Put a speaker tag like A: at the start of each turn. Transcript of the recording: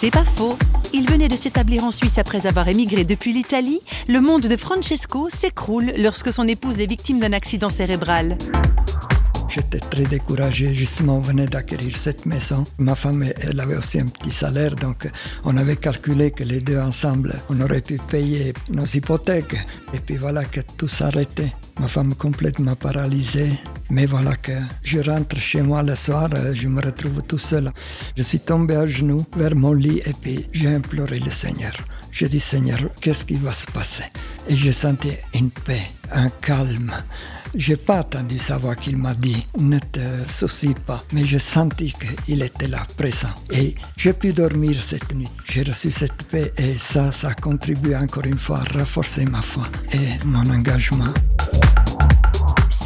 A: C'est pas faux. Il venait de s'établir en Suisse après avoir émigré depuis l'Italie. Le monde de Francesco s'écroule lorsque son épouse est victime d'un accident cérébral.
B: J'étais très découragé, justement, on venait d'acquérir cette maison. Ma femme, elle avait aussi un petit salaire, donc on avait calculé que les deux ensemble, on aurait pu payer nos hypothèques. Et puis voilà que tout s'arrêtait. Ma femme complètement paralysée. Mais voilà que je rentre chez moi le soir, je me retrouve tout seul. Je suis tombé à genoux vers mon lit et puis j'ai imploré le Seigneur. J'ai dit Seigneur, qu'est-ce qui va se passer? Et j'ai senti une paix, un calme. J'ai pas attendu savoir qu'il m'a dit ne te soucie pas, mais j'ai senti qu'il était là, présent. Et j'ai pu dormir cette nuit. J'ai reçu cette paix et ça, ça a contribué encore une fois à renforcer ma foi et mon engagement.